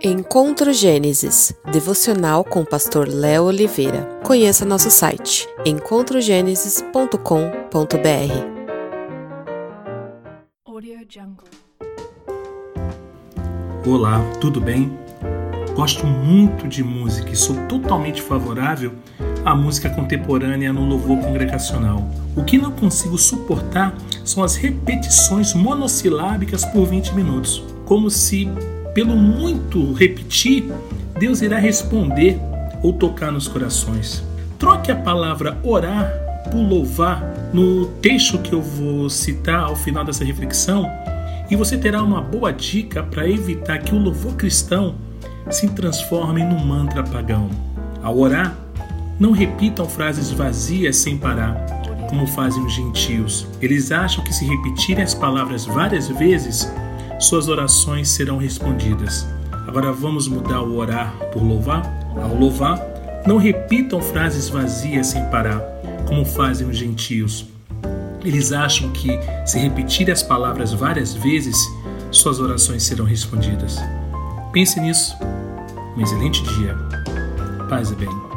Encontro Gênesis, devocional com o pastor Léo Oliveira. Conheça nosso site encontrogenesis.com.br. Olá, tudo bem? Gosto muito de música e sou totalmente favorável à música contemporânea no louvor congregacional. O que não consigo suportar são as repetições monossilábicas por 20 minutos, como se pelo muito repetir, Deus irá responder ou tocar nos corações. Troque a palavra orar por louvar no texto que eu vou citar ao final dessa reflexão e você terá uma boa dica para evitar que o louvor cristão se transforme num mantra pagão. Ao orar, não repitam frases vazias sem parar, como fazem os gentios. Eles acham que se repetirem as palavras várias vezes, suas orações serão respondidas. Agora vamos mudar o orar por louvar? Ao louvar, não repitam frases vazias sem parar, como fazem os gentios. Eles acham que, se repetirem as palavras várias vezes, suas orações serão respondidas. Pense nisso. Um excelente dia. Paz e bem.